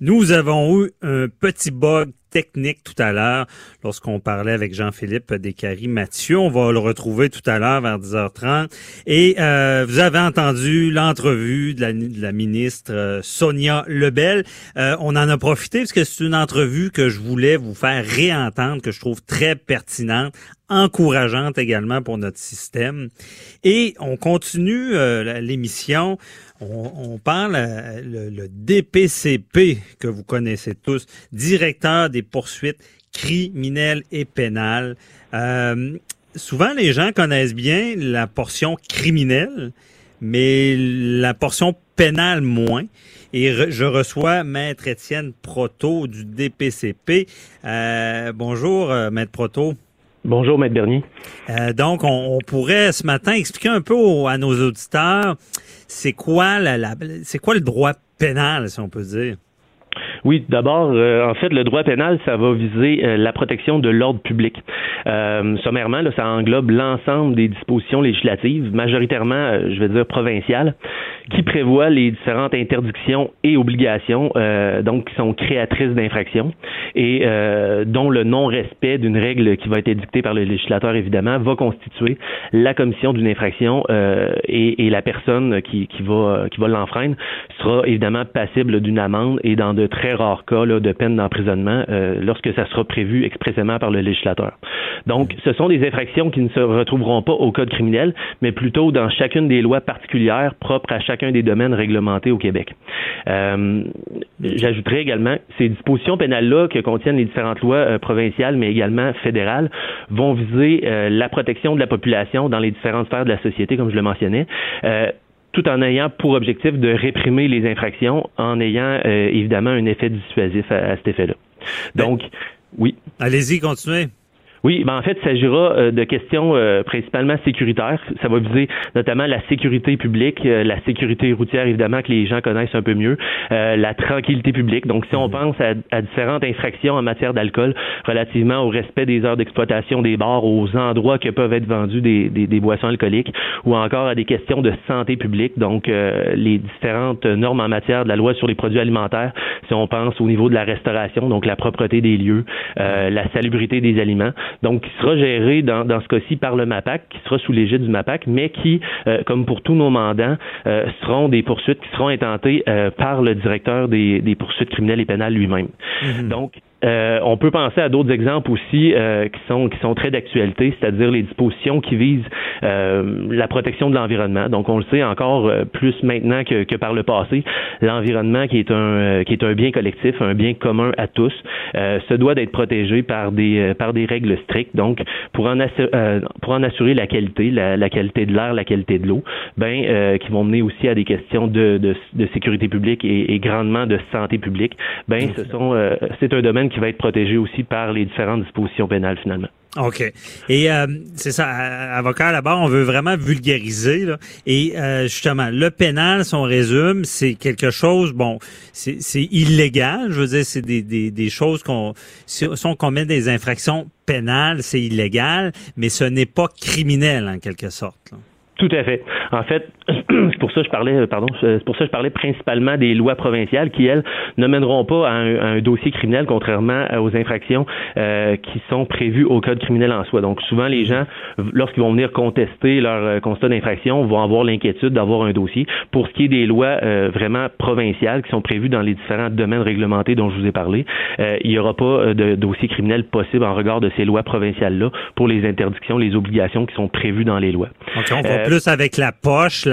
Nous avons eu un petit bug technique tout à l'heure lorsqu'on parlait avec Jean-Philippe Descaries-Mathieu. On va le retrouver tout à l'heure vers 10h30. Et euh, vous avez entendu l'entrevue de la, de la ministre euh, Sonia Lebel. Euh, on en a profité parce que c'est une entrevue que je voulais vous faire réentendre, que je trouve très pertinente encourageante également pour notre système. Et on continue euh, l'émission. On, parle euh, le, DPCP que vous connaissez tous, directeur des poursuites criminelles et pénales. Euh, souvent, les gens connaissent bien la portion criminelle, mais la portion pénale moins. Et je reçois Maître Étienne Proto du DPCP. Euh, bonjour, Maître Proto. Bonjour, Maître Bernier. Euh, donc, on, on, pourrait ce matin expliquer un peu à nos auditeurs c'est quoi la, la c'est quoi le droit pénal, si on peut dire? Oui, d'abord, euh, en fait, le droit pénal, ça va viser euh, la protection de l'ordre public. Euh, sommairement, là, ça englobe l'ensemble des dispositions législatives, majoritairement, euh, je vais dire provinciales, qui prévoient les différentes interdictions et obligations, euh, donc qui sont créatrices d'infractions, et dont le non-respect d'une règle qui va être édictée par le législateur, évidemment, va constituer la commission d'une infraction et, et, la personne qui, qui va, qui va l'enfreindre sera évidemment passible d'une amende et dans de très rares cas là, de peine d'emprisonnement euh, lorsque ça sera prévu expressément par le législateur. Donc, ce sont des infractions qui ne se retrouveront pas au code criminel, mais plutôt dans chacune des lois particulières propres à chacun des domaines réglementés au Québec. Euh, J'ajouterai également ces dispositions pénales-là que contiennent les différentes lois euh, provinciales, mais également fédérales, vont viser euh, la protection de la population dans les différentes sphères de la société, comme je le mentionnais tout en ayant pour objectif de réprimer les infractions, en ayant euh, évidemment un effet dissuasif à, à cet effet-là. Donc, ben, oui. Allez-y, continuez. Oui, ben en fait, il s'agira euh, de questions euh, principalement sécuritaires. Ça va viser notamment la sécurité publique, euh, la sécurité routière, évidemment, que les gens connaissent un peu mieux, euh, la tranquillité publique. Donc, si on mhm. pense à, à différentes infractions en matière d'alcool relativement au respect des heures d'exploitation des bars, aux endroits que peuvent être vendus des, des, des, boissons alcooliques, ou encore à des questions de santé publique, donc euh, les différentes normes en matière de la loi sur les produits alimentaires, si on pense au niveau de la restauration, donc la propreté des lieux, la salubrité des aliments donc qui sera géré dans, dans ce cas-ci par le MAPAC, qui sera sous l'égide du MAPAC, mais qui, euh, comme pour tous nos mandants, euh, seront des poursuites qui seront intentées euh, par le directeur des, des, poursuites criminelles et pénales lui-même. -hmm. Donc, euh, on peut penser à d'autres exemples aussi euh, qui sont qui sont très d'actualité, c'est-à-dire les dispositions qui visent euh, la protection de l'environnement. Donc on le sait encore euh, plus maintenant que, que par le passé, l'environnement qui est un euh, qui est un bien collectif, un bien commun à tous, se doit d'être protégé par des par des règles strictes. Donc pour en assurer, pour en assurer la qualité, la, la qualité de l'air, la qualité de l'eau, ben qui vont mener aussi à des questions de, de, de sécurité publique et, et, grandement de santé publique. Ben ce sont c'est un domaine qui va être protégé aussi par les différentes dispositions pénales finalement. OK. Et euh, c'est ça, avocat là-bas, on veut vraiment vulgariser. Là. Et euh, justement, le pénal, si on résume, c'est quelque chose, bon, c'est illégal. Je veux dire, c'est des, des, des, choses qu'on... Si, si on commet des infractions pénales, c'est illégal, mais ce n'est pas criminel en quelque sorte. Là. Tout à fait. En fait, c'est pour ça que je parlais, euh, pardon, c'est pour ça que je parlais principalement des lois provinciales qui, elles, ne mèneront pas à un, à un dossier criminel, contrairement aux infractions euh, qui sont prévues au code criminel en soi. Donc, souvent, les gens, lorsqu'ils vont venir contester leur euh, constat d'infraction, vont avoir l'inquiétude d'avoir un dossier. Pour ce qui est des lois euh, vraiment provinciales qui sont prévues dans les différents domaines réglementés dont je vous ai parlé, euh, il n'y aura pas de dossier criminel possible en regard de ces lois provinciales-là pour les interdictions, les obligations qui sont prévues dans les lois. Okay, on va plus avec la poche,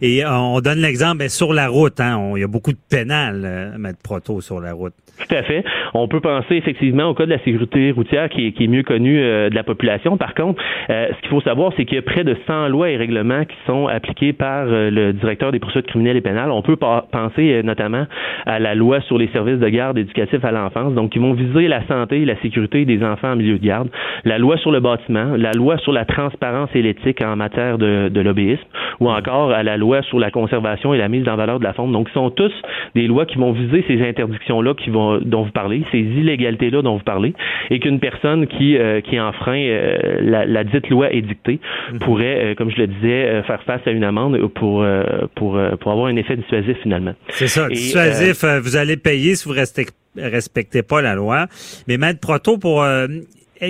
Et on donne l'exemple ben, sur la route. Hein, il y a beaucoup de pénal, euh, mettre proto sur la route. Tout à fait. On peut penser effectivement au cas de la sécurité routière qui est, mieux connu euh, de la population. Par contre, euh, ce qu'il faut savoir, c'est qu'il y a près de 100 lois et règlements qui sont appliqués par euh, le directeur des poursuites criminelles et pénales. On peut penser euh, notamment à la loi sur les services de garde éducatifs à l'enfance, donc qui vont viser la santé et la sécurité des enfants en milieu de garde. La loi sur le bâtiment, la loi sur la transparence et l'éthique en matière de, de lobbyisme, ou encore à la loi sur la conservation et la mise en valeur de la faune. Donc, ce sont tous des lois qui vont viser ces interdictions-là qui vont dont vous parlez, ces illégalités-là dont vous parlez, et qu'une personne qui, qui enfreint la, la, dite loi édictée mhm. pourrait, comme je le disais, faire face à une amende pour, pour, pour avoir un effet dissuasif finalement. C'est ça, dissuasif, vous allez payer si vous restez respectez pas la loi. Mais Maître Proto, pour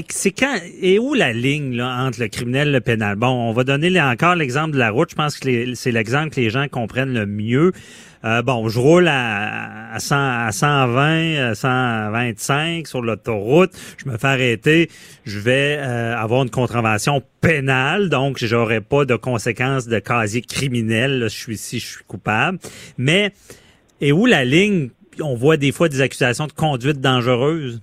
c'est quand et où la ligne là, entre le criminel et le pénal? Bon, on va donner encore l'exemple de la route. Je pense que c'est l'exemple que les gens comprennent le mieux. Euh, bon, je roule à, à, 100, à 120, à 125 sur l'autoroute. Je me fais arrêter. Je vais euh, avoir une contravention pénale, donc j'aurai pas de conséquences de casier criminel. je suis ici, je suis coupable. Mais et où la ligne? On voit des fois des accusations de conduite dangereuse?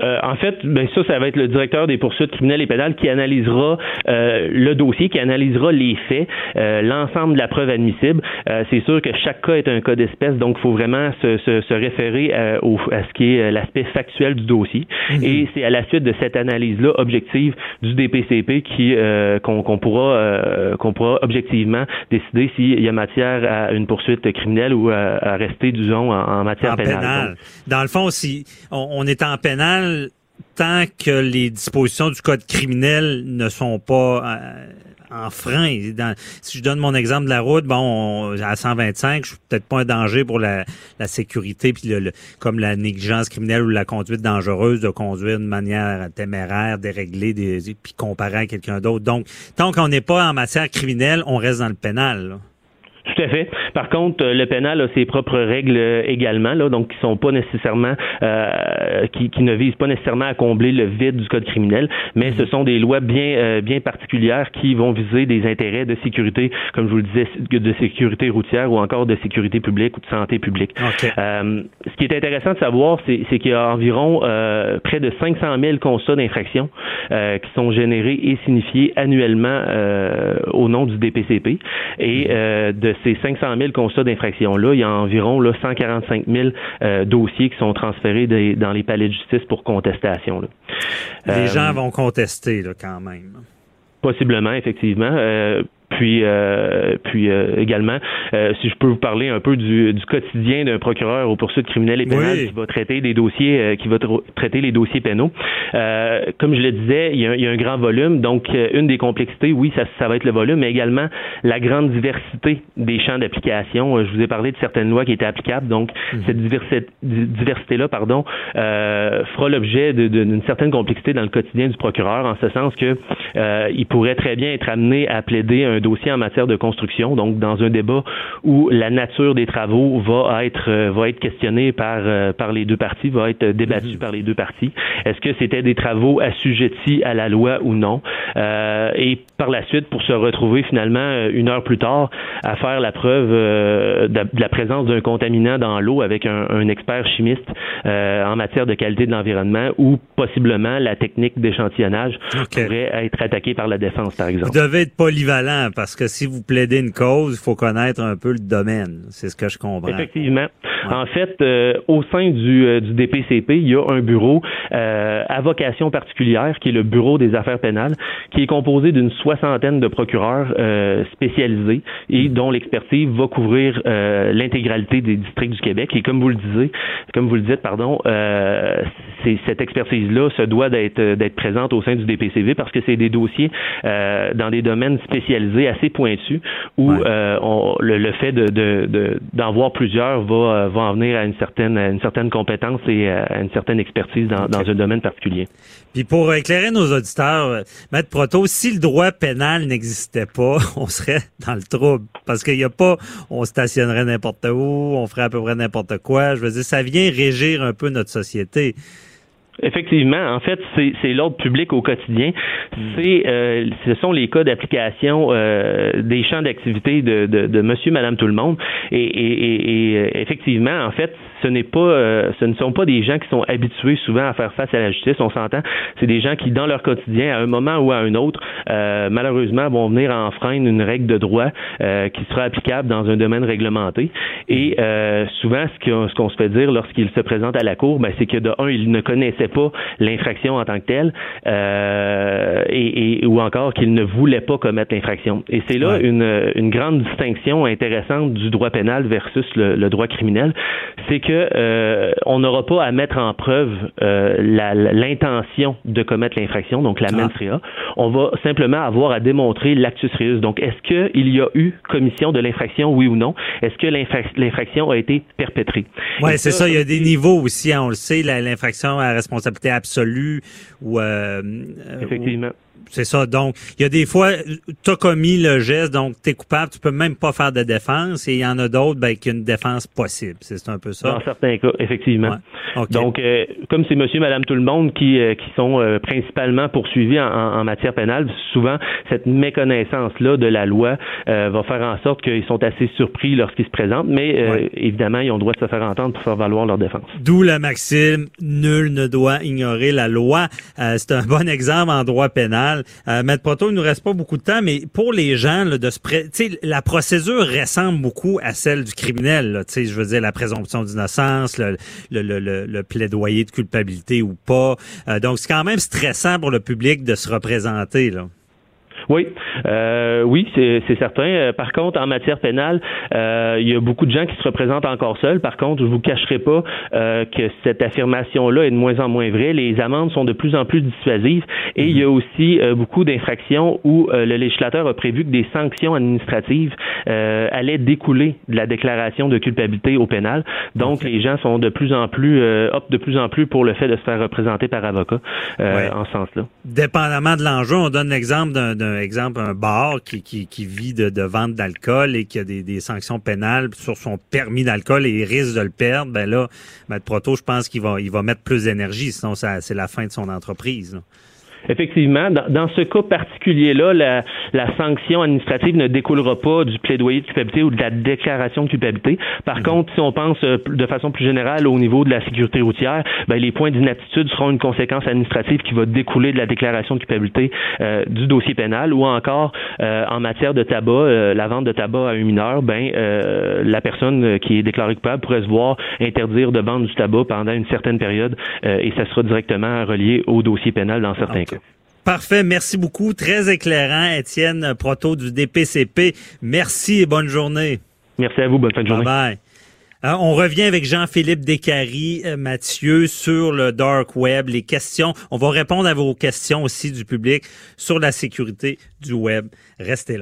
Euh, en fait, ben ça, ça va être le directeur des poursuites criminelles et pénales qui analysera euh, le dossier, qui analysera les faits, euh, l'ensemble de la preuve admissible. c'est sûr que chaque cas est un cas d'espèce, donc il faut vraiment se, se, se référer au, à ce qui est l'aspect factuel du dossier. Mhm. Et c'est à la suite de cette analyse-là objective du DPCP qui qu'on pourra qu'on pourra objectivement décider s'il y a matière à une poursuite criminelle ou à, rester, disons, en, matière pénale. Dans le fond, si on est en pénal tant que les dispositions du code criminel ne sont pas euh, en frein. si je donne mon exemple de la route, bon, à 125, je suis peut-être pas un danger pour la, sécurité, puis comme la négligence criminelle ou la conduite dangereuse de conduire de manière téméraire, déréglée, des, puis comparé à quelqu'un d'autre. Donc, tant qu'on n'est pas en matière criminelle, on reste dans le pénal. Tout à fait. Par contre, euh, le pénal a ses propres règles euh, également, là, donc qui sont pas nécessairement, euh, qui, qui, ne visent pas nécessairement à combler le vide du code criminel, mais ce sont des lois bien, bien particulières qui vont viser des intérêts de sécurité, comme je vous le disais, de sécurité routière ou encore de sécurité publique ou de santé publique. ce qui est intéressant de savoir, c'est qu'il y a environ près de 500 000 constats d'infraction qui sont générés et signifiés annuellement au nom du DPCP et de ces 500 000 constats d'infraction-là, il y a environ là, 145 000 euh, dossiers qui sont transférés dans les palais de justice pour contestation. Là. Les gens euh, vont contester là, quand même. Possiblement, effectivement. Euh, puis, euh, puis euh, également, euh, si je peux vous parler un peu du, du quotidien d'un procureur aux poursuites criminelles et pénales qui va traiter des dossiers, qui va traiter les dossiers pénaux. comme je le disais, il y, a, il y, a, un grand volume. Donc, une des complexités, oui, ça, ça va être le volume, mais également la grande diversité des champs d'application. Je vous ai parlé de certaines lois qui étaient applicables. Donc, mhm. cette diversité, diversité-là, pardon, fera l'objet d'une certaine complexité dans le quotidien du procureur, en ce sens que il pourrait très bien être amené à plaider un dossier en matière de construction, donc dans un débat où la nature des travaux va être euh, va être questionnée par euh, par les deux parties, va être débattue mhm. par les deux parties. Est-ce que c'était des travaux assujettis à la loi ou non? Euh, Et par la suite, pour se retrouver finalement une heure plus tard à faire la preuve de, la présence d'un contaminant dans l'eau avec un, expert chimiste en matière de qualité de l'environnement ou possiblement la technique d'échantillonnage pourrait être attaquée par la défense, par exemple. Vous devez être polyvalent parce que si vous plaidez une cause, il faut connaître un peu le domaine. C'est ce que je comprends. Effectivement. En fait, euh, au sein du, euh, du, DPCP, il y a un bureau euh, à vocation particulière qui est le Bureau des affaires pénales, qui est composé d'une soixantaine de procureurs spécialisés et dont l'expertise va couvrir l'intégralité des districts du Québec. Et comme vous le disiez, comme vous le dites, pardon, cette expertise-là se doit d'être d'être présente au sein du DPCV parce que c'est des dossiers dans des domaines spécialisés assez pointus où le, fait de d'en voir plusieurs va va en venir à une certaine, une certaine compétence et à une certaine expertise dans, dans un domaine particulier. Puis pour éclairer nos auditeurs, euh, Maître Proto, si le droit pénal n'existait pas, on serait dans le trouble. Parce qu'il n'y a pas, on stationnerait n'importe où, on ferait à peu près n'importe quoi. Je veux dire, ça vient régir un peu notre société. Effectivement, en fait, c'est l'ordre public au quotidien. C'est, euh, ce sont les cas d'application euh, des champs d'activité de, de, de, Monsieur, Madame, tout le monde. Et, et, et effectivement, en fait, ce n'est pas, euh, ce ne sont pas des gens qui sont habitués souvent à faire face à la justice. On s'entend, c'est des gens qui, dans leur quotidien, à un moment ou à un autre, euh, malheureusement, vont venir enfreindre une règle de droit euh, qui sera applicable dans un domaine réglementé. Et souvent, ce qu'on, ce se fait dire lorsqu'ils se présentent à la cour, ben, c'est que de un, ils ne connaissaient pas l'infraction en tant que telle, euh, et, ou encore qu'il ne voulait pas commettre l'infraction. Et c'est là une, une grande distinction intéressante du droit pénal versus le, droit criminel, c'est que euh, on n'aura pas à mettre en preuve euh, l'intention de commettre l'infraction, donc la ah. mens rea. On va simplement avoir à démontrer l'actus reus. Donc, est-ce qu'il y a eu commission de l'infraction, oui ou non? Est-ce que l'infraction a été perpétrée? Oui, c'est ça. Il y a des niveaux aussi, hein, on le sait, l'infraction à responsabilité absolue ou... Euh, Effectivement. C'est ça. Donc, il y a des fois, tu as commis le geste, donc tu es coupable, tu peux même pas faire de défense, et il y en a d'autres ben, qui ont une défense possible. C'est un peu ça. Dans certains cas, effectivement. Donc, euh, comme c'est monsieur, madame, tout le monde qui, euh, qui sont euh, principalement poursuivis en, en, matière pénale, souvent, cette méconnaissance-là de la loi va faire en sorte qu'ils sont assez surpris lorsqu'ils se présentent, mais évidemment, ils ont le droit de se faire entendre pour faire valoir leur défense. D'où la maxime, nul ne doit ignorer la loi. c'est un bon exemple en droit pénal. Euh, Maître Proto, il nous reste pas beaucoup de temps, mais pour les gens là, de se la procédure ressemble beaucoup à celle du criminel. Là, je veux dire la présomption d'innocence, le, plaidoyer de culpabilité ou pas. Euh, donc c'est quand même stressant pour le public de se représenter. Oui, euh, oui, c'est certain. Euh, par contre, en matière pénale, euh, il y a beaucoup de gens qui se représentent encore seuls. Par contre, je vous cacherai pas euh, que cette affirmation-là est de moins en moins vraie. Les amendes sont de plus en plus dissuasives et il y a mhm. aussi beaucoup d'infractions où le législateur a prévu que des sanctions administratives allaient découler de la déclaration de culpabilité au pénal. Donc, les gens sont de plus en plus optent de plus en plus pour le fait de se faire représenter par avocat en ce sens-là. Dépendamment de l'enjeu, on donne l'exemple d'un exemple, un bar qui, qui, vit de, de vente d'alcool et qui a des, des, sanctions pénales sur son permis d'alcool et risque de le perdre, ben là, Maître Proto, je pense qu'il va, il va mettre plus d'énergie, sinon ça, c'est la fin de son entreprise. Effectivement, dans, ce cas particulier-là, la, la, sanction administrative ne découlera pas du plaidoyer de culpabilité ou de la déclaration de culpabilité. Par mhm. contre, si on pense euh, de façon plus générale au niveau de la sécurité routière, ben, les points d'inaptitude seront une conséquence administrative qui va découler de la déclaration de culpabilité euh, du dossier pénal ou encore euh, en matière de tabac, la vente de tabac à un mineur, ben la personne qui est déclarée coupable pourrait se voir interdire de vendre du tabac pendant une certaine période et ça sera directement relié au dossier pénal dans certains cas. Parfait, merci beaucoup. Très éclairant, Étienne Proto du DPCP. Merci et bonne journée. Merci à vous, bonne fin de journée. Bye. bye. on revient avec Jean-Philippe Descaries, euh, Mathieu, sur le dark web, les questions. On va répondre à vos questions aussi du public sur la sécurité du web. Restez là.